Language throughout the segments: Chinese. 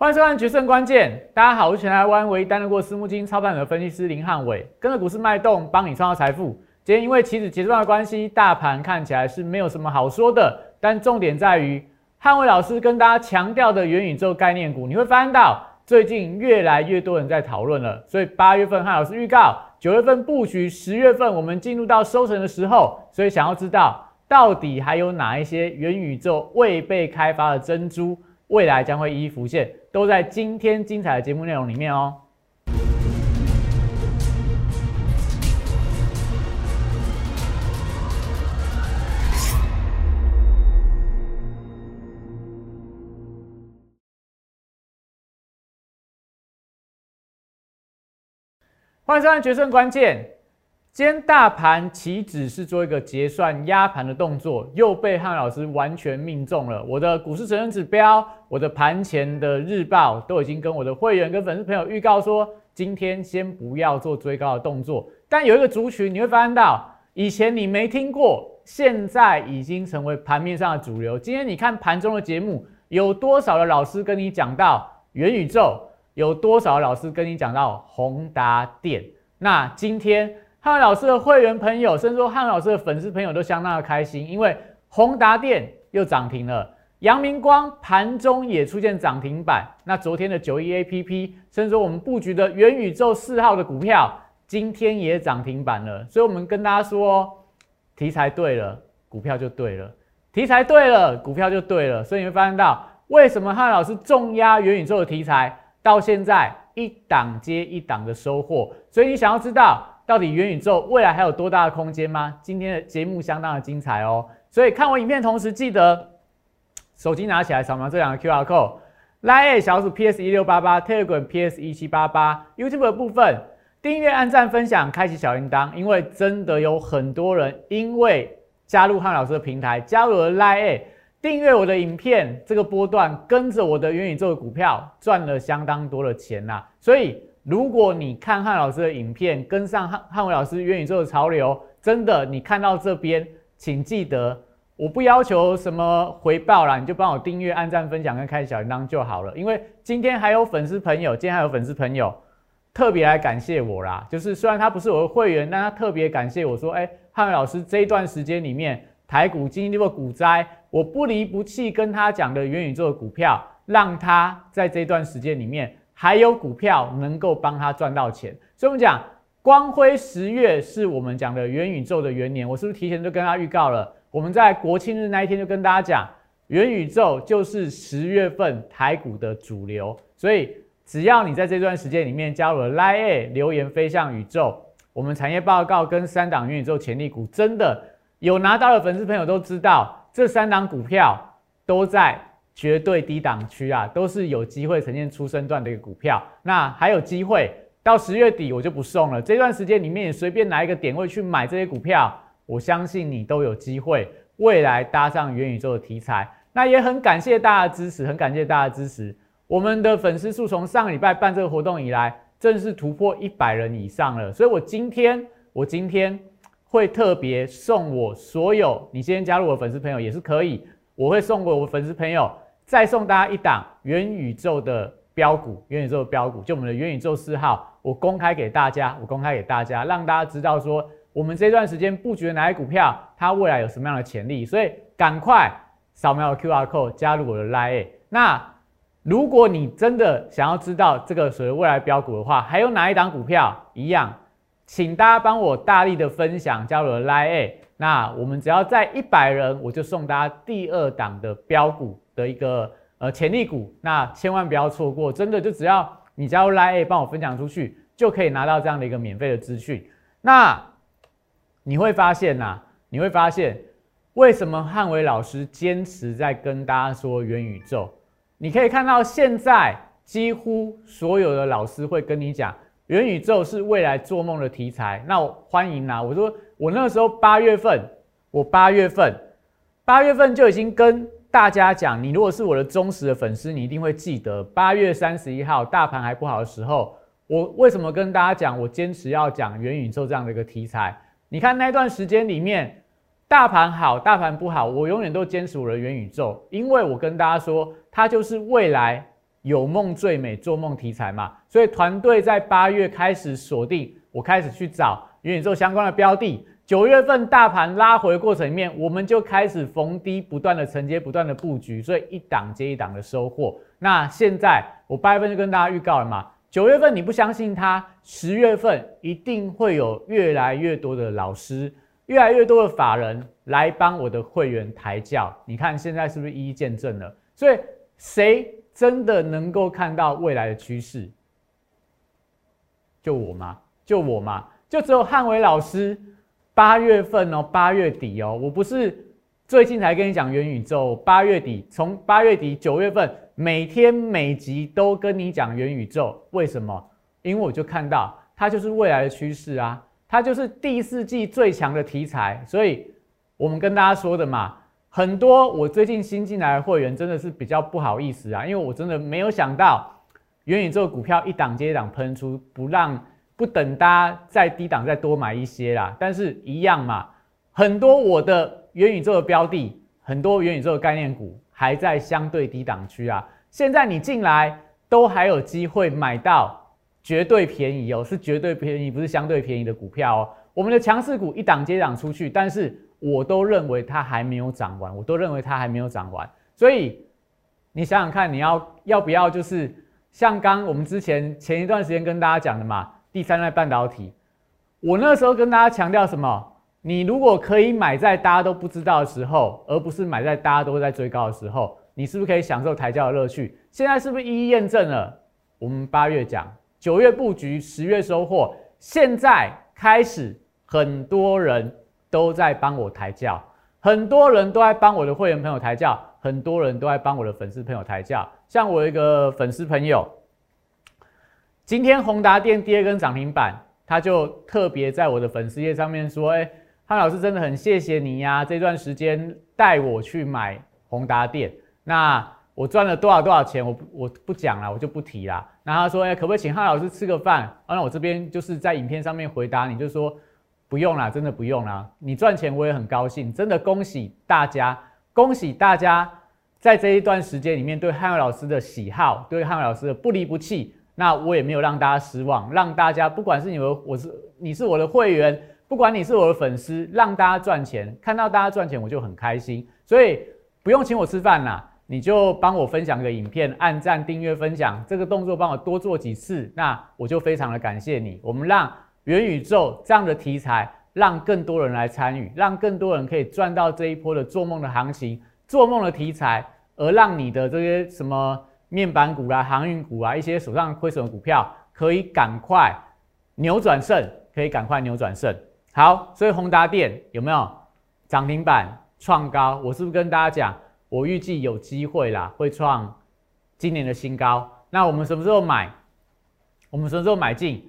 欢迎收看《决胜关键》，大家好，我是全台湾唯一担任过私募基金操盘的分析师林汉伟，跟着股市脉动，帮你创造财富。今天因为期指结算的关系，大盘看起来是没有什么好说的，但重点在于汉伟老师跟大家强调的元宇宙概念股，你会发现到最近越来越多人在讨论了。所以八月份汉老师预告，九月份布局，十月份我们进入到收成的时候，所以想要知道到底还有哪一些元宇宙未被开发的珍珠，未来将会一一浮现。都在今天精彩的节目内容里面哦。欢迎收看《决胜关键》。今天大盘岂止是做一个结算压盘的动作，又被汉老师完全命中了。我的股市成分指标，我的盘前的日报都已经跟我的会员跟粉丝朋友预告说，今天先不要做追高的动作。但有一个族群，你会发现到以前你没听过，现在已经成为盘面上的主流。今天你看盘中的节目，有多少的老师跟你讲到元宇宙？有多少老师跟你讲到宏达电？那今天。汉老师的会员朋友，甚至说汉老师的粉丝朋友都相当的开心，因为宏达电又涨停了，阳明光盘中也出现涨停板。那昨天的九一 A P P，甚至说我们布局的元宇宙四号的股票，今天也涨停板了。所以，我们跟大家说，题材对了，股票就对了；题材对了，股票就对了。所以你会发现到，为什么汉老师重压元宇宙的题材，到现在一档接一档的收获。所以你想要知道。到底元宇宙未来还有多大的空间吗？今天的节目相当的精彩哦，所以看完影片同时记得手机拿起来扫描这两个 Q R code，Line 小组 P S 一六八八，Telegram P S 一七八八，YouTube 的部分订阅、按赞、分享、开启小铃铛，因为真的有很多人因为加入汉老师的平台，加入了 Line，订阅我的影片，这个波段跟着我的元宇宙的股票赚了相当多的钱呐，所以。如果你看汉老师的影片，跟上汉汉伟老师元宇宙的潮流，真的，你看到这边，请记得，我不要求什么回报啦，你就帮我订阅、按赞、分享跟开小铃铛就好了。因为今天还有粉丝朋友，今天还有粉丝朋友特别来感谢我啦。就是虽然他不是我的会员，但他特别感谢我说，哎，汉伟老师这一段时间里面，台股经历过股灾，我不离不弃跟他讲的元宇宙的股票，让他在这段时间里面。还有股票能够帮他赚到钱，所以我们讲光辉十月是我们讲的元宇宙的元年。我是不是提前就跟他预告了？我们在国庆日那一天就跟大家讲，元宇宙就是十月份台股的主流。所以只要你在这段时间里面加入了 Line 留言飞向宇宙，我们产业报告跟三档元宇宙潜力股，真的有拿到的粉丝朋友都知道，这三档股票都在。绝对低档区啊，都是有机会呈现出生段的一个股票。那还有机会到十月底，我就不送了。这段时间里面，你随便拿一个点位去买这些股票，我相信你都有机会未来搭上元宇宙的题材。那也很感谢大家的支持，很感谢大家的支持。我们的粉丝数从上个礼拜办这个活动以来，正式突破一百人以上了。所以我今天，我今天会特别送我所有你今天加入我的粉丝朋友也是可以，我会送给我粉丝朋友。再送大家一档元宇宙的标股，元宇宙的标股，就我们的元宇宙四号，我公开给大家，我公开给大家，让大家知道说，我们这段时间布局的哪些股票，它未来有什么样的潜力，所以赶快扫描 Q R code 加入我的 Line。那如果你真的想要知道这个所谓未来标股的话，还有哪一档股票一样，请大家帮我大力的分享，加入我的 Line。那我们只要在一百人，我就送大家第二档的标股。的一个呃潜力股，那千万不要错过，真的就只要你加入 Line 帮我分享出去，就可以拿到这样的一个免费的资讯。那你会发现呐，你会发现为什么汉伟老师坚持在跟大家说元宇宙？你可以看到现在几乎所有的老师会跟你讲元宇宙是未来做梦的题材。那我欢迎呐，我说我那个时候八月份，我八月份八月份就已经跟。大家讲，你如果是我的忠实的粉丝，你一定会记得八月三十一号大盘还不好的时候，我为什么跟大家讲，我坚持要讲元宇宙这样的一个题材。你看那段时间里面，大盘好，大盘不好，我永远都坚持我的元宇宙，因为我跟大家说，它就是未来有梦最美，做梦题材嘛。所以团队在八月开始锁定，我开始去找元宇宙相关的标的。九月份大盘拉回过程里面，我们就开始逢低不断的承接，不断的布局，所以一档接一档的收获。那现在我八月份就跟大家预告了嘛，九月份你不相信它，十月份一定会有越来越多的老师，越来越多的法人来帮我的会员抬轿。你看现在是不是一一见证了？所以谁真的能够看到未来的趋势？就我吗？就我吗？就只有汉伟老师。八月份哦，八月底哦，我不是最近才跟你讲元宇宙。八月底，从八月底九月份，每天每集都跟你讲元宇宙。为什么？因为我就看到它就是未来的趋势啊，它就是第四季最强的题材。所以我们跟大家说的嘛，很多我最近新进来的会员真的是比较不好意思啊，因为我真的没有想到元宇宙股票一档接一档喷出，不让。不等大家在低档再多买一些啦，但是一样嘛，很多我的元宇宙的标的，很多元宇宙的概念股还在相对低档区啊。现在你进来都还有机会买到绝对便宜哦，是绝对便宜，不是相对便宜的股票哦。我们的强势股一档接档出去，但是我都认为它还没有涨完，我都认为它还没有涨完。所以你想想看，你要要不要就是像刚我们之前前一段时间跟大家讲的嘛？第三代半导体，我那时候跟大家强调什么？你如果可以买在大家都不知道的时候，而不是买在大家都在追高的时候，你是不是可以享受抬轿的乐趣？现在是不是一一验证了？我们八月讲，九月布局，十月收获，现在开始，很多人都在帮我抬轿，很多人都在帮我的会员朋友抬轿，很多人都在帮我的粉丝朋友抬轿。像我一个粉丝朋友。今天宏达电第二根涨停板，他就特别在我的粉丝页上面说：“哎，汉老师真的很谢谢你呀，这段时间带我去买宏达电，那我赚了多少多少钱，我我不讲了，我就不提啦。那他说：哎，可不可以请汉老师吃个饭？那我这边就是在影片上面回答你，就说不用啦，真的不用啦。你赚钱我也很高兴，真的恭喜大家，恭喜大家在这一段时间里面对汉老师的喜好，对汉老师的不离不弃。”那我也没有让大家失望，让大家不管是你们，我是你是我的会员，不管你是我的粉丝，让大家赚钱，看到大家赚钱我就很开心，所以不用请我吃饭啦，你就帮我分享个影片，按赞、订阅、分享这个动作，帮我多做几次，那我就非常的感谢你。我们让元宇宙这样的题材，让更多人来参与，让更多人可以赚到这一波的做梦的行情、做梦的题材，而让你的这些什么。面板股啦、航运股啊，一些手上亏损的股票，可以赶快扭转胜，可以赶快扭转胜。好，所以宏达电有没有涨停板创高？我是不是跟大家讲，我预计有机会啦，会创今年的新高。那我们什么时候买？我们什么时候买进？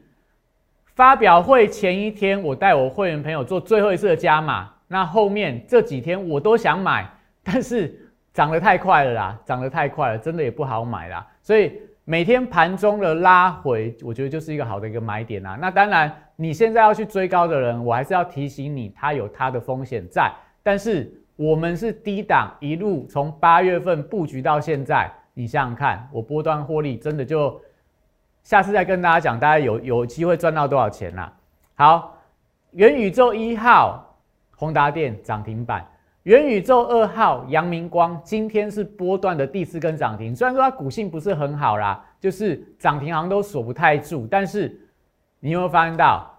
发表会前一天，我带我会员朋友做最后一次的加码。那后面这几天我都想买，但是。涨得太快了啦，涨得太快了，真的也不好买啦。所以每天盘中的拉回，我觉得就是一个好的一个买点啦。那当然，你现在要去追高的人，我还是要提醒你，它有它的风险在。但是我们是低档，一路从八月份布局到现在，你想想看，我波段获利真的就下次再跟大家讲，大家有有机会赚到多少钱啦？好，元宇宙一号，宏达电涨停板。元宇宙二号阳明光今天是波段的第四根涨停，虽然说它股性不是很好啦，就是涨停好像都锁不太住，但是你有没有发现到，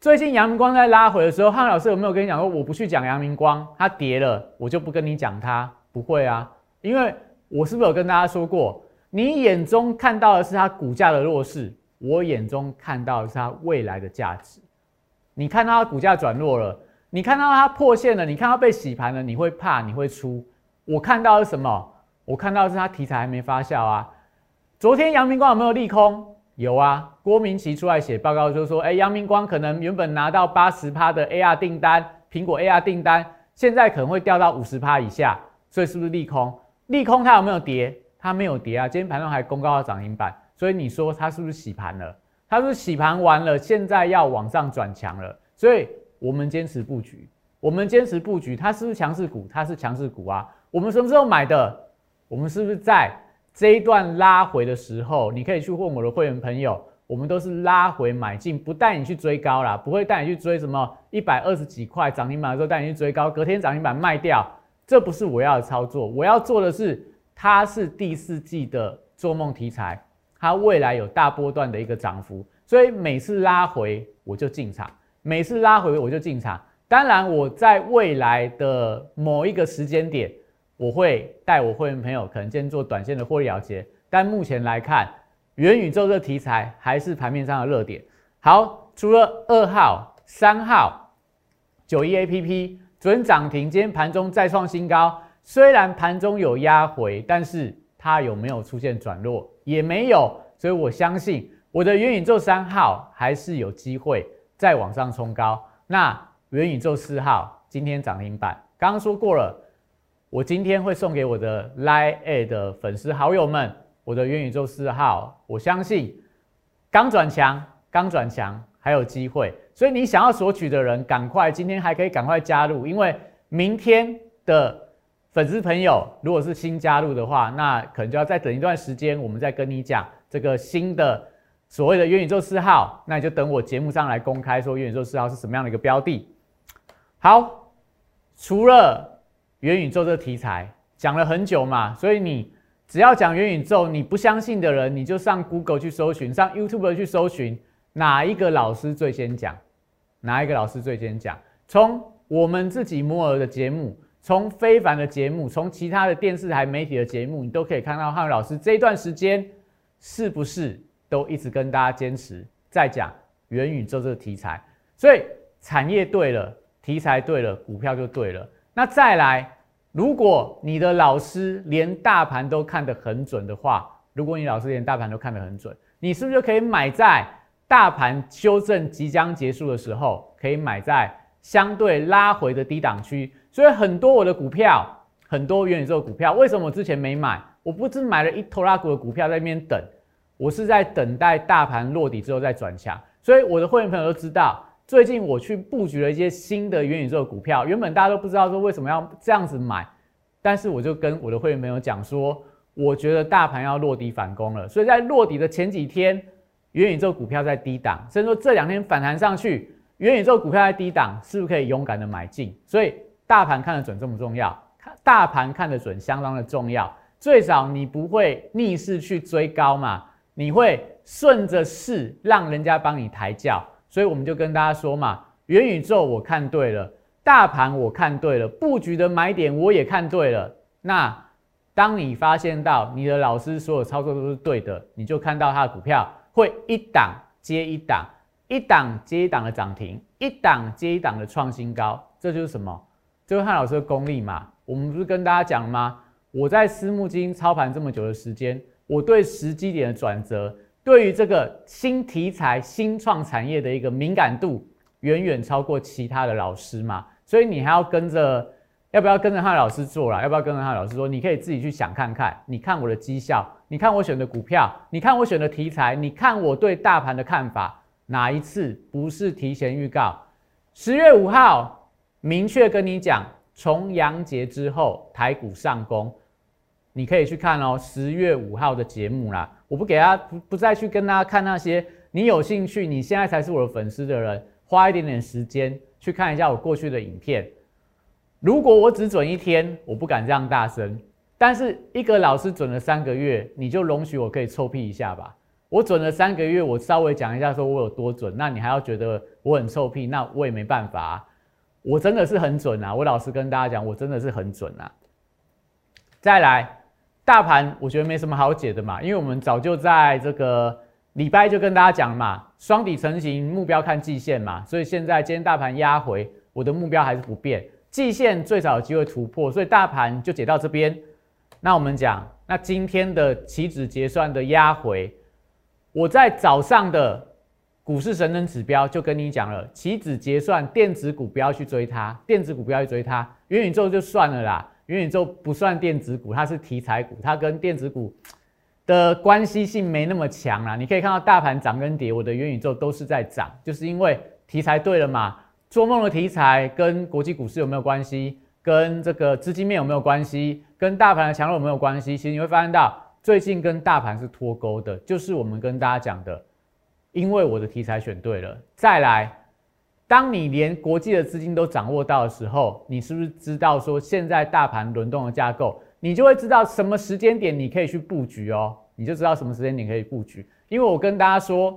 最近阳明光在拉回的时候，汉老师有没有跟你讲说，我不去讲阳明光，它跌了，我就不跟你讲它，不会啊，因为我是不是有跟大家说过，你眼中看到的是它股价的弱势，我眼中看到的是它未来的价值，你看它股价转弱了。你看到它破线了，你看到被洗盘了，你会怕，你会出。我看到是什么？我看到是它题材还没发酵啊。昨天阳明光有没有利空？有啊。郭明奇出来写报告就说，哎，阳明光可能原本拿到八十趴的 AR 订单，苹果 AR 订单，现在可能会掉到五十趴以下，所以是不是利空？利空它有没有跌？它没有跌啊。今天盘中还公告了涨停板，所以你说它是不是洗盘了？它是洗盘完了，现在要往上转强了，所以。我们坚持布局，我们坚持布局，它是不是强势股？它是强势股啊！我们什么时候买的？我们是不是在这一段拉回的时候，你可以去问我的会员朋友，我们都是拉回买进，不带你去追高啦，不会带你去追什么一百二十几块涨停板的时候带你去追高，隔天涨停板卖掉，这不是我要的操作。我要做的是，它是第四季的做梦题材，它未来有大波段的一个涨幅，所以每次拉回我就进场，每次拉回我就进场。当然，我在未来的某一个时间点，我会带我会员朋友可能先做短线的获利了结。但目前来看，元宇宙这题材还是盘面上的热点。好，除了二号、三号、九一 A P P 准涨停，今天盘中再创新高。虽然盘中有压回，但是它有没有出现转弱？也没有。所以我相信我的元宇宙三号还是有机会再往上冲高。那。元宇宙四号今天涨停板，刚刚说过了，我今天会送给我的 Line A 的粉丝好友们，我的元宇宙四号，我相信刚转强，刚转强还有机会，所以你想要索取的人，赶快今天还可以赶快加入，因为明天的粉丝朋友如果是新加入的话，那可能就要再等一段时间，我们再跟你讲这个新的所谓的元宇宙四号，那你就等我节目上来公开说元宇宙四号是什么样的一个标的。好，除了元宇宙这题材讲了很久嘛，所以你只要讲元宇宙，你不相信的人，你就上 Google 去搜寻，上 YouTube 去搜寻，哪一个老师最先讲，哪一个老师最先讲。从我们自己摩尔的节目，从非凡的节目，从其他的电视台媒体的节目，你都可以看到汉老师这一段时间是不是都一直跟大家坚持在讲元宇宙这个题材，所以产业对了。题材对了，股票就对了。那再来，如果你的老师连大盘都看得很准的话，如果你老师连大盘都看得很准，你是不是就可以买在大盘修正即将结束的时候，可以买在相对拉回的低档区？所以很多我的股票，很多元宇宙股票，为什么我之前没买？我不是买了一拖拉股的股票在那边等，我是在等待大盘落底之后再转强。所以我的会员朋友都知道。最近我去布局了一些新的元宇宙股票，原本大家都不知道说为什么要这样子买，但是我就跟我的会员朋友讲说，我觉得大盘要落底反攻了，所以在落底的前几天，元宇宙股票在低档，甚至说这两天反弹上去，元宇宙股票在低档，是不是可以勇敢的买进？所以大盘看得准重不重要？大盘看得准相当的重要，最少你不会逆势去追高嘛，你会顺着势让人家帮你抬轿。所以我们就跟大家说嘛，元宇宙我看对了，大盘我看对了，布局的买点我也看对了。那当你发现到你的老师所有操作都是对的，你就看到他的股票会一档接一档，一档接一档的涨停，一档接一档的创新高，这就是什么？就是汉老师的功力嘛。我们不是跟大家讲了吗？我在私募基金操盘这么久的时间，我对时机点的转折。对于这个新题材、新创产业的一个敏感度，远远超过其他的老师嘛，所以你还要跟着，要不要跟着他的老师做了？要不要跟着他的老师说？你可以自己去想看看，你看我的绩效，你看我选的股票，你看我选的题材，你看我对大盘的看法，哪一次不是提前预告？十月五号明确跟你讲，重阳节之后台股上攻。你可以去看哦，十月五号的节目啦。我不给大家不不再去跟大家看那些。你有兴趣，你现在才是我的粉丝的人，花一点点时间去看一下我过去的影片。如果我只准一天，我不敢这样大声。但是一个老师准了三个月，你就容许我可以臭屁一下吧。我准了三个月，我稍微讲一下说我有多准，那你还要觉得我很臭屁，那我也没办法。我真的是很准啊！我老实跟大家讲，我真的是很准啊。再来。大盘我觉得没什么好解的嘛，因为我们早就在这个礼拜就跟大家讲嘛，双底成型，目标看季线嘛，所以现在今天大盘压回，我的目标还是不变，季线最少有机会突破，所以大盘就解到这边。那我们讲，那今天的期指结算的压回，我在早上的股市神人指标就跟你讲了，期指结算电子股不要去追它，电子股不要去追它，元宇宙就算了啦。元宇宙不算电子股，它是题材股，它跟电子股的关系性没那么强啦。你可以看到大盘涨跟跌，我的元宇宙都是在涨，就是因为题材对了嘛。做梦的题材跟国际股市有没有关系？跟这个资金面有没有关系？跟大盘的强弱有没有关系？其实你会发现到最近跟大盘是脱钩的，就是我们跟大家讲的，因为我的题材选对了。再来，当你连国际的资金都掌握到的时候，你是不是知道说现在大盘轮动的架构，你就会知道什么时间点你可以去布局哦，你就知道什么时间点可以布局。因为我跟大家说，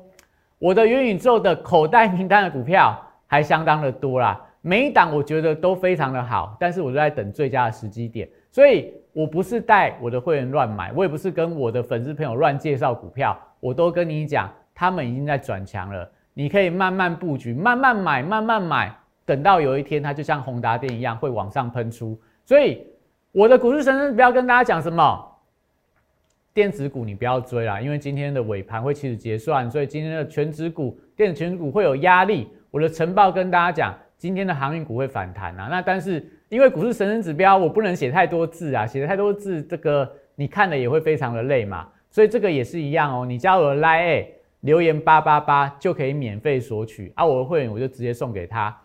我的元宇宙的口袋名单的股票还相当的多啦，每一档我觉得都非常的好，但是我就在等最佳的时机点，所以我不是带我的会员乱买，我也不是跟我的粉丝朋友乱介绍股票，我都跟你讲，他们已经在转强了，你可以慢慢布局，慢慢买，慢慢买，等到有一天它就像宏达电一样会往上喷出。所以我的股市神圣不要跟大家讲什么。电子股你不要追啦，因为今天的尾盘会起始结算，所以今天的全指股、电子全股会有压力。我的晨报跟大家讲，今天的航运股会反弹啊。那但是因为股市神人指标，我不能写太多字啊，写太多字，这个你看了也会非常的累嘛。所以这个也是一样哦，你加我的 Line 留言八八八就可以免费索取啊，我的会员我就直接送给他。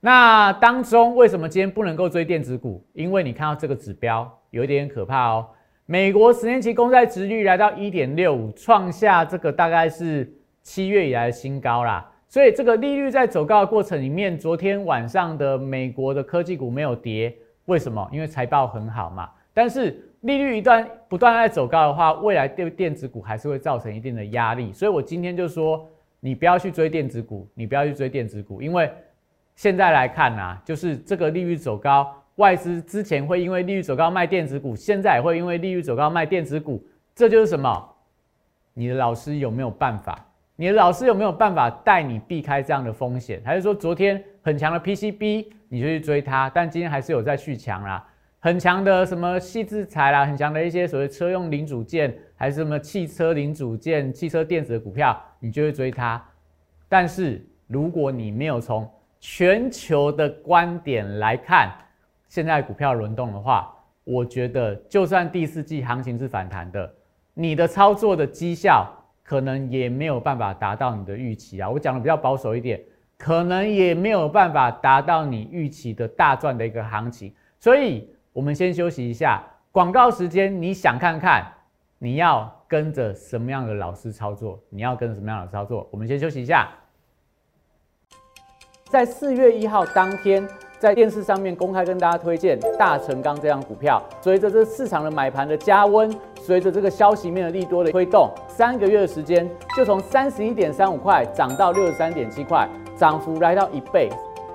那当中为什么今天不能够追电子股？因为你看到这个指标有一点可怕哦。美国十年期公债殖率来到一点六五，创下这个大概是七月以来的新高啦。所以这个利率在走高的过程里面，昨天晚上的美国的科技股没有跌，为什么？因为财报很好嘛。但是利率一段不断在走高的话，未来对电子股还是会造成一定的压力。所以我今天就说，你不要去追电子股，你不要去追电子股，因为现在来看呐，就是这个利率走高。外资之前会因为利率走高卖电子股，现在也会因为利率走高卖电子股，这就是什么？你的老师有没有办法？你的老师有没有办法带你避开这样的风险？还是说昨天很强的 PCB 你就去追它，但今天还是有在续强啦？很强的什么细制材啦，很强的一些所谓车用零组件，还是什么汽车零组件、汽车电子的股票，你就会追它。但是如果你没有从全球的观点来看，现在股票轮动的话，我觉得就算第四季行情是反弹的，你的操作的绩效可能也没有办法达到你的预期啊。我讲的比较保守一点，可能也没有办法达到你预期的大赚的一个行情。所以，我们先休息一下，广告时间。你想看看你要跟着什么样的老师操作？你要跟着什么样的操作？我们先休息一下，在四月一号当天。在电视上面公开跟大家推荐大成钢这样股票，随着这市场的买盘的加温，随着这个消息面的利多的推动，三个月的时间就从三十一点三五块涨到六十三点七块，涨幅来到一倍，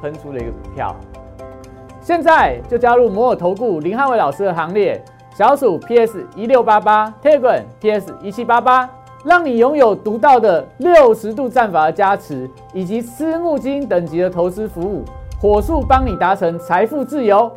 喷出的一个股票。现在就加入摩尔投顾林汉伟老师的行列，小鼠 PS 一六八八，Telegram PS 一七八八，让你拥有独到的六十度战法的加持，以及私募基金等级的投资服务，火速帮你达成财富自由。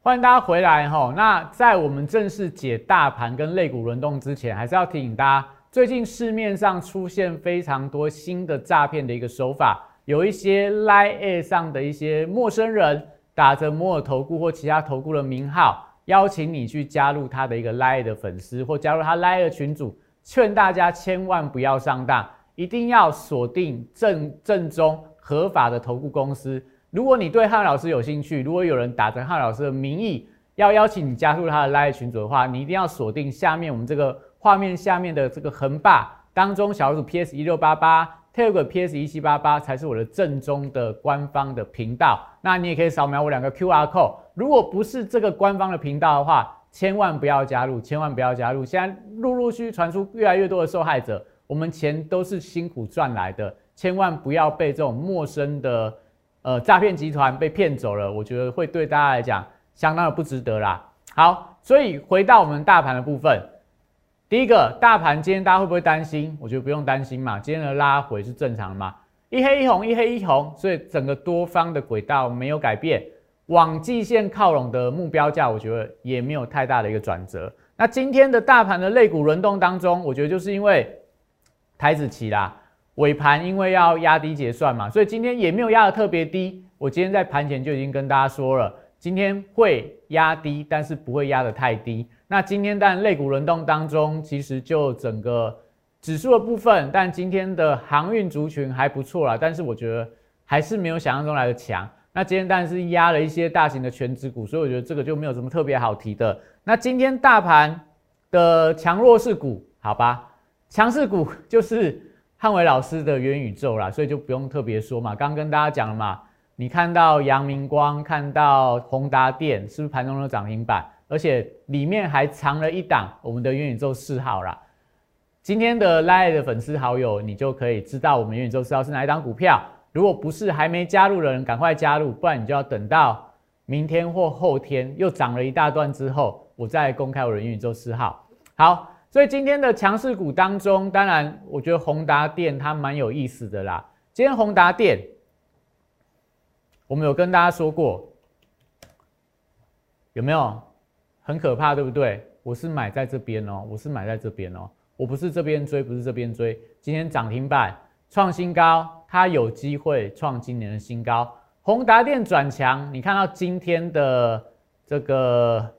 欢迎大家回来哈。那在我们正式解大盘跟类股轮动之前，还是要提醒大家，最近市面上出现非常多新的诈骗的一个手法，有一些 Line 上的一些陌生人打着摩尔投顾或其他投顾的名号，邀请你去加入他的一个 Line 的粉丝或加入他 Line 的群组，劝大家千万不要上当，一定要锁定正正宗合法的投顾公司。如果你对汉老师有兴趣，如果有人打着汉老师的名义要邀请你加入他的 lie 群组的话，你一定要锁定下面我们这个画面下面的这个横霸当中小组 PS 一六八八，Telegram PS 一七八八才是我的正宗的官方的频道。那你也可以扫描我两个 QR code。如果不是这个官方的频道的话，千万不要加入，千万不要加入。现在陆陆续续传出越来越多的受害者我们钱都是辛苦赚来的，千万不要被这种陌生的呃诈骗集团被骗走了。我觉得会对大家来讲相当的不值得啦。好，所以回到我们大盘的部分，第一个大盘今天大家会不会担心？我觉得不用担心嘛，今天的拉回是正常的嘛，一黑一红，一黑一红，所以整个多方的轨道没有改变，往季线靠拢的目标价，我觉得也没有太大的一个转折。那今天的大盘的类股轮动当中，我觉得就是因为台子期啦，尾盘因为要压低结算嘛，所以今天也没有压的特别低。我今天在盘前就已经跟大家说了，今天会压低，但是不会压得太低。那今天但类股轮动当中，其实就整个指数的部分，但今天的航运族群还不错啦，但是我觉得还是没有想象中来的强。那今天当然是压了一些大型的全指股，所以我觉得这个就没有什么特别好提的。那今天大盘的强弱势股，好吧，强势股就是汉伟老师的元宇宙啦，所以就不用特别说嘛。刚跟大家讲了嘛，你看到阳明光，看到宏达电，是不是盘中的涨停板？而且里面还藏了一档我们的元宇宙四号啦。今天的 Line 的粉丝好友，你就可以知道我们元宇宙四号是哪一档股票。如果不是还没加入的人，赶快加入，不然你就要等到明天或后天又涨了一大段之后。我再公开我的元宇宙四号。好，所以今天的强势股当中，当然我觉得宏达电它蛮有意思的啦。今天宏达电，我们有跟大家说过，有没有很可怕，对不对？我是买在这边哦，我是买在这边哦，我不是这边追，不是这边追。今天涨停板创新高，它有机会创今年的新高。宏达电转强，你看到今天的这个。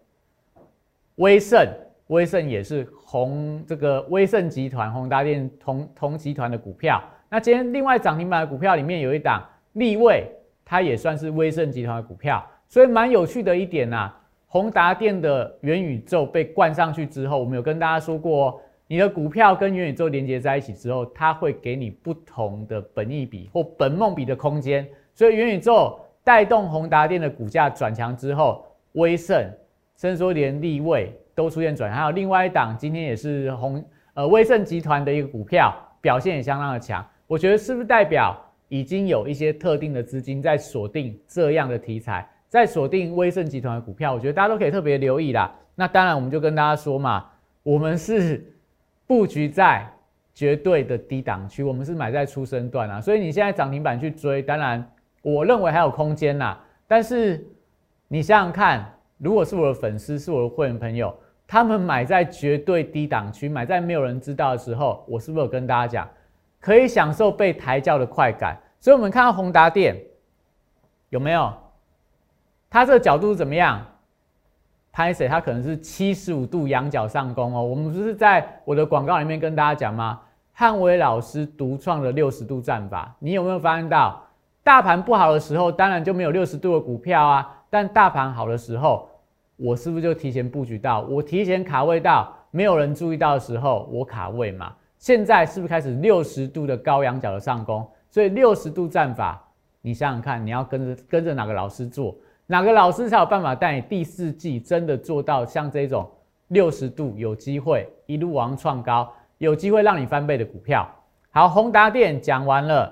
威盛，威盛也是宏这个威盛集团宏达电同同集团的股票。那今天另外涨停板的股票里面有一档立位，它也算是威盛集团的股票。所以蛮有趣的一点呐，宏达电的元宇宙被灌上去之后，我们有跟大家说过，你的股票跟元宇宙连接在一起之后，它会给你不同的本益比或本梦比的空间。所以元宇宙带动宏达电的股价转强之后，威盛。甚至说连立位都出现转，还有另外一档今天也是红呃威盛集团的一个股票表现也相当的强，我觉得是不是代表已经有一些特定的资金在锁定这样的题材，在锁定威盛集团的股票？我觉得大家都可以特别留意啦。那当然我们就跟大家说嘛，我们是布局在绝对的低档区，我们是买在出生段啊，所以你现在涨停板去追，当然我认为还有空间呐。但是你想想看。如果是我的粉丝，是我的会员朋友，他们买在绝对低档区，买在没有人知道的时候，我是不是有跟大家讲，可以享受被抬轿的快感？所以，我们看到宏达电有没有？它这个角度怎么样？拍谁？它可能是七十五度仰角上攻哦。我们不是在我的广告里面跟大家讲吗？汉伟老师独创的六十度战法，你有没有发现到？大盘不好的时候，当然就没有六十度的股票啊。但大盘好的时候，我是不是就提前布局到？我提前卡位到，没有人注意到的时候，我卡位嘛。现在是不是开始六十度的高仰角的上攻？所以六十度战法，你想想看，你要跟着跟着哪个老师做？哪个老师才有办法带你第四季真的做到像这种六十度有机会一路往创高，有机会让你翻倍的股票？好，宏达电讲完了。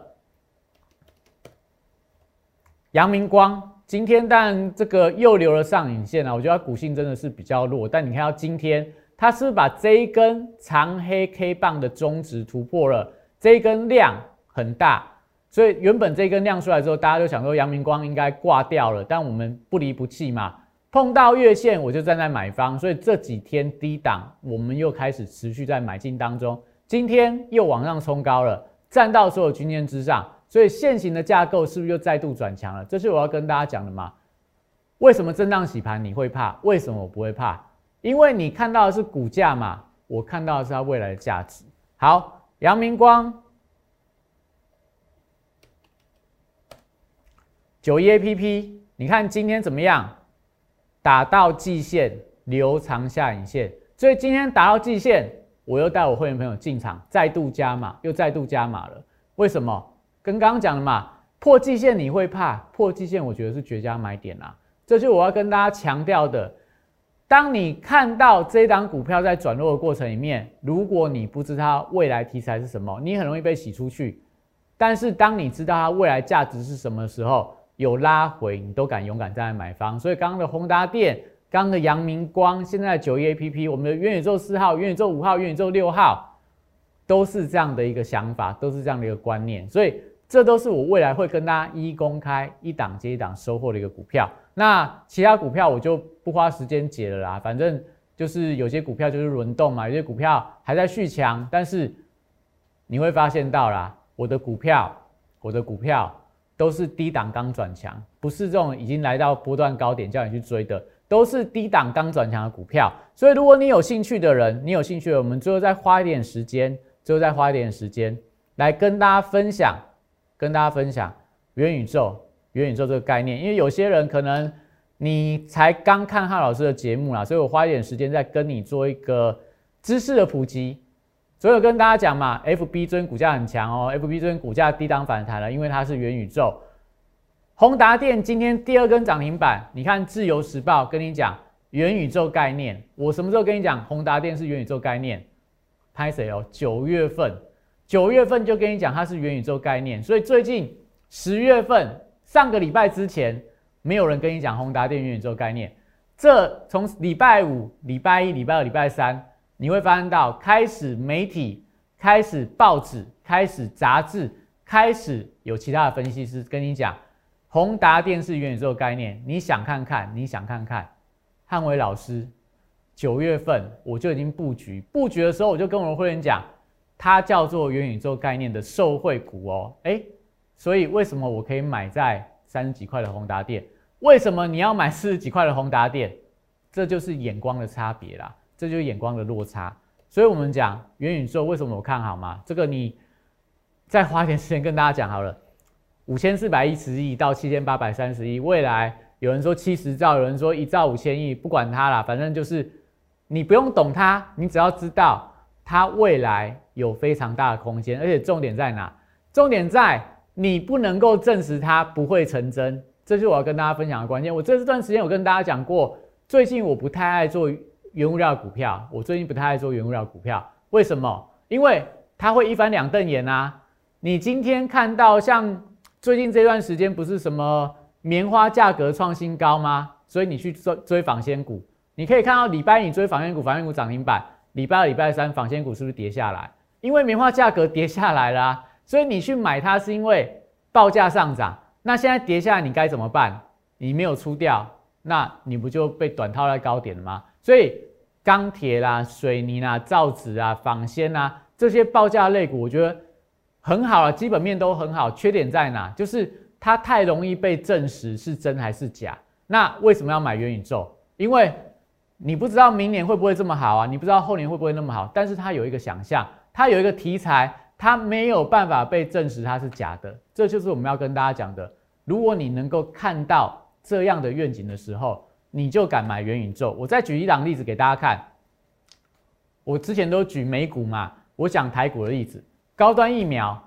阳明光今天但这个又留了上影线啊，我觉得股性真的是比较弱。但你看到今天，它是不是把这一根长黑 K 棒的中值突破了？这一根量很大，所以原本这根亮出来之后，大家就想说阳明光应该挂掉了。但我们不离不弃嘛，碰到月线我就站在买方，所以这几天低档我们又开始持续在买进当中。今天又往上冲高了，站到所有均线之上。所以现行的架构是不是又再度转强了？这是我要跟大家讲的嘛？为什么震荡洗盘你会怕？为什么我不会怕？因为你看到的是股价嘛，我看到的是它未来的价值。好，阳明光九一 A P P，你看今天怎么样？打到季线，留长下影线。所以今天打到季线，我又带我会员朋友进场，再度加码，又再度加码了。为什么？跟刚刚讲的嘛，破季线你会怕？破季线我觉得是绝佳买点啊！这就我要跟大家强调的。当你看到这档股票在转弱的过程里面，如果你不知道未来题材是什么，你很容易被洗出去。但是当你知道它未来价值是什么时候，有拉回，你都敢勇敢站在买方。所以刚刚的宏达电，刚刚的阳明光，现在九一 A P P，我们的元宇宙四号、元宇宙五号、元宇宙六号，都是这样的一个想法，都是这样的一个观念。所以这都是我未来会跟大家一一公开，一档接一档收获的一个股票。那其他股票我就不花时间解了啦，反正就是有些股票就是轮动嘛，有些股票还在续强，但是你会发现到啦，我的股票，我的股票都是低档刚转强，不是这种已经来到波段高点叫你去追的，都是低档刚转强的股票。所以如果你有兴趣的人，你有兴趣的，我们最后再花一点时间，最后再花一点时间来跟大家分享，跟大家分享元宇宙。元宇宙这个概念，因为有些人可能你才刚看汉老师的节目啦，所以我花一点时间在跟你做一个知识的普及。所以跟大家讲嘛，FB 尊股价很强哦，FB 尊股价低档反弹了，因为它是元宇宙。宏达电今天第二根涨停板，你看自由时报跟你讲元宇宙概念，我什么时候跟你讲宏达电是元宇宙概念？拍谁哦？九月份，九月份就跟你讲它是元宇宙概念，所以最近十月份。上个礼拜之前，没有人跟你讲宏达电元宇宙概念。这从礼拜五、礼拜一、礼拜二、礼拜三，你会发现到开始媒体、开始报纸、开始杂志、开始有其他的分析师跟你讲宏达电是元宇宙概念。你想看看？你想看看？汉伟老师九月份我就已经布局，布局的时候我就跟我的会员讲，它叫做元宇宙概念的受惠股哦。哎。所以为什么我可以买在三十几块的宏达电？为什么你要买四十几块的宏达电？这就是眼光的差别啦，这就是眼光的落差。所以我们讲元宇宙为什么我看好嘛？这个你再花点时间跟大家讲好了。五千四百一十亿到七千八百三十亿，未来有人说七十兆，有人说一兆五千亿，不管它啦，反正就是你不用懂它，你只要知道它未来有非常大的空间，而且重点在哪？重点在。你不能够证实它不会成真，这是我要跟大家分享的关键。我这段时间有跟大家讲过，最近我不太爱做原物料股票，我最近不太爱做原物料股票，为什么？因为它会一翻两瞪眼啊！你今天看到像最近这段时间不是什么棉花价格创新高吗？所以你去追追纺纤股，你可以看到礼拜你追纺纤股，纺纤股涨停板；礼拜二、礼拜三纺纤股是不是跌下来？因为棉花价格跌下来了。所以你去买它是因为报价上涨，那现在跌下来你该怎么办？你没有出掉，那你不就被短套在高点了吗？所以钢铁啦、水泥啦、造纸啊、纺纤啊这些报价类股，我觉得很好啊，基本面都很好。缺点在哪？就是它太容易被证实是真还是假。那为什么要买元宇宙？因为你不知道明年会不会这么好啊，你不知道后年会不会那么好，但是它有一个想象，它有一个题材。它没有办法被证实它是假的，这就是我们要跟大家讲的。如果你能够看到这样的愿景的时候，你就敢买元宇宙。我再举一档例子给大家看。我之前都举美股嘛，我讲台股的例子，高端疫苗。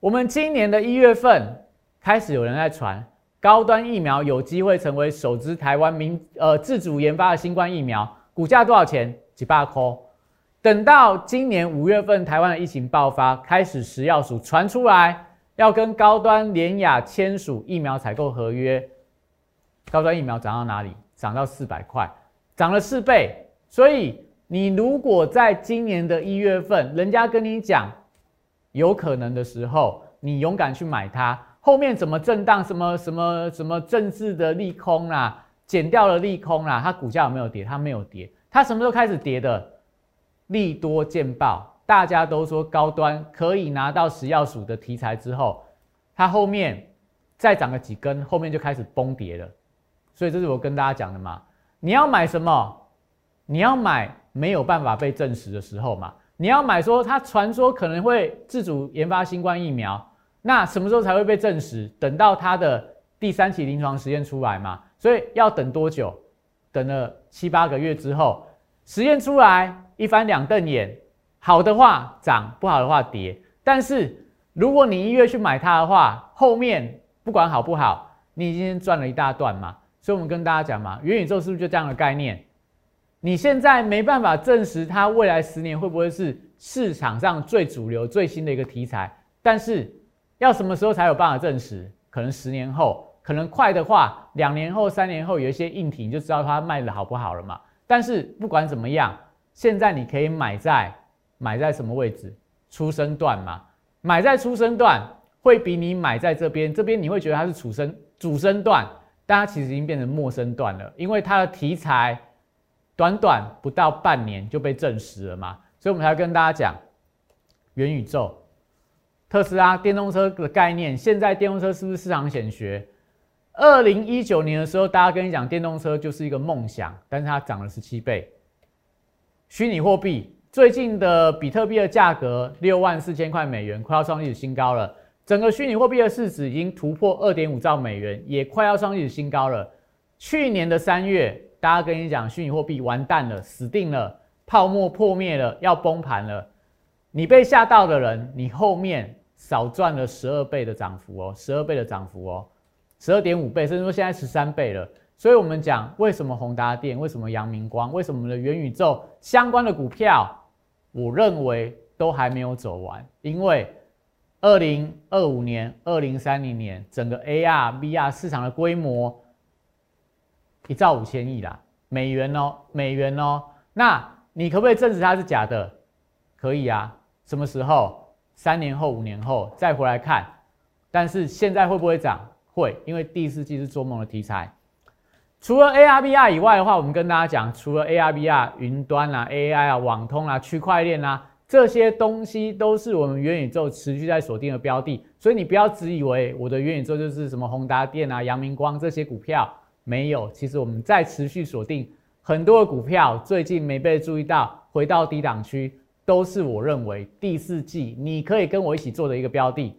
我们今年的一月份开始有人在传，高端疫苗有机会成为首支台湾民呃自主研发的新冠疫苗，股价多少钱？几百块。等到今年五月份，台湾的疫情爆发，开始食药署传出来要跟高端联雅签署疫苗采购合约，高端疫苗涨到哪里？涨到四百块，涨了四倍。所以你如果在今年的一月份，人家跟你讲有可能的时候，你勇敢去买它，后面怎么震荡？什么什么什么政治的利空啦，减掉了利空啦，它股价有没有跌？它没有跌，它什么时候开始跌的？利多见报，大家都说高端可以拿到食药署的题材之后，它后面再涨个几根，后面就开始崩跌了。所以这是我跟大家讲的嘛。你要买什么？你要买没有办法被证实的时候嘛。你要买说它传说可能会自主研发新冠疫苗，那什么时候才会被证实？等到它的第三期临床实验出来嘛。所以要等多久？等了七八个月之后，实验出来。一翻两瞪眼，好的话涨，不好的话跌。但是如果你一月去买它的话，后面不管好不好，你已经赚了一大段嘛。所以我们跟大家讲嘛，元宇宙是不是就这样的概念？你现在没办法证实它未来十年会不会是市场上最主流、最新的一个题材，但是要什么时候才有办法证实？可能十年后，可能快的话，两年后、三年后有一些硬体，你就知道它卖的好不好了嘛。但是不管怎么样，现在你可以买在买在什么位置？出生段嘛，买在出生段会比你买在这边，这边你会觉得它是主生主生段，大家其实已经变成陌生段了，因为它的题材短短不到半年就被证实了嘛。所以我们才跟大家讲元宇宙。特斯拉电动车的概念，现在电动车是不是市场显学？二零一九年的时候，大家跟你讲电动车就是一个梦想，但是它涨了十七倍。虚拟货币最近的比特币的价格六万四千块美元，快要创历史新高了。整个虚拟货币的市值已经突破二点五兆美元，也快要创历史新高了。去年的三月，大家跟你讲虚拟货币完蛋了，死定了，泡沫破灭了，要崩盘了。你被吓到的人，你后面。少赚了十二倍的涨幅哦，十二倍的涨幅哦，十二点五倍，甚至说现在十三倍了。所以，我们讲为什么宏达电，为什么阳明光，为什么的元宇宙相关的股票，我认为都还没有走完。因为二零二五年、二零三零年，整个 AR、VR 市场的规模一兆五千亿啦，美元哦，美元哦。那你可不可以证实它是假的？可以啊，什么时候？三年后、五年后再回来看，但是现在会不会涨？会，因为第四季是做梦的题材。除了 ARVR 以外的话，我们跟大家讲，除了 ARVR、云端啊、AI 啊、网通啊、区块链啊这些东西，都是我们元宇宙持续在锁定的标的。所以你不要只以为我的元宇宙就是什么宏达电啊、阳明光这些股票，没有。其实我们在持续锁定很多的股票，最近没被注意到，回到低档区。都是我认为第四季你可以跟我一起做的一个标的，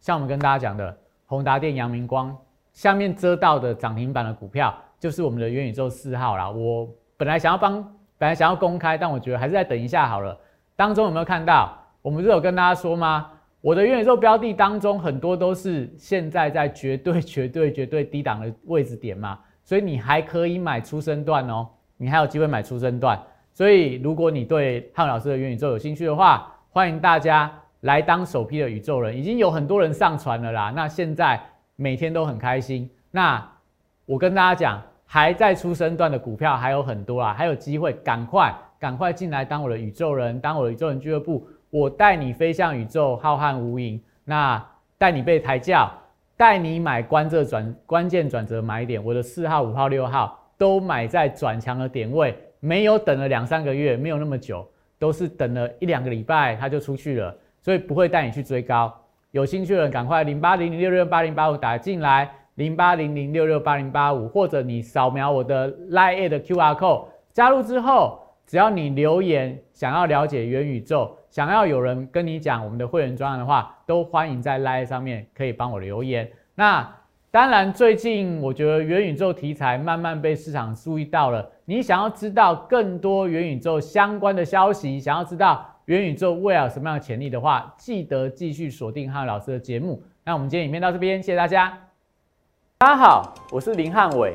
像我们跟大家讲的宏达电、阳明光，下面遮到的涨停板的股票，就是我们的元宇宙四号啦。我本来想要帮，本来想要公开，但我觉得还是再等一下好了。当中有没有看到？我们是有跟大家说吗？我的元宇宙标的当中很多都是现在在绝对、绝对、绝对低档的位置点嘛，所以你还可以买出生段哦，你还有机会买出生段。所以，如果你对汉老师的元宇宙有兴趣的话，欢迎大家来当首批的宇宙人。已经有很多人上传了啦，那现在每天都很开心。那我跟大家讲，还在出生段的股票还有很多啊，还有机会，赶快赶快进来当我的宇宙人，当我的宇宙人俱乐部。我带你飞向宇宙，浩瀚无垠。那带你被抬轿，带你买关这转关键转折买点。我的四号、五号、六号都买在转强的点位。没有等了两三个月，没有那么久，都是等了一两个礼拜，他就出去了，所以不会带你去追高。有兴趣的人赶快零八零零六六八零八五打进来，零八零零六六八零八五，或者你扫描我的 Line 的 QR code 加入之后，只要你留言想要了解元宇宙，想要有人跟你讲我们的会员专案的话，都欢迎在 Line 上面可以帮我留言。那当然，最近我觉得元宇宙题材慢慢被市场注意到了。你想要知道更多元宇宙相关的消息，想要知道元宇宙未来有什么样的潜力的话，记得继续锁定汉老师的节目。那我们今天影片到这边，谢谢大家。大家好，我是林汉伟，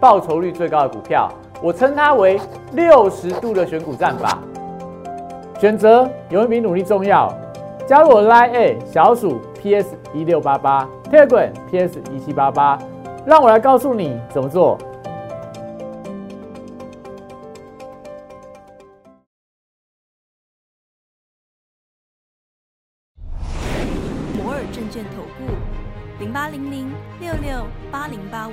报酬率最高的股票。我称它为六十度的选股战法。选择有一比努力重要。加入我 Line A 小鼠 PS 一六八八。Telegram PS 一七八八，让我来告诉你怎么做。摩尔证券投顾零八零零六六八零八五。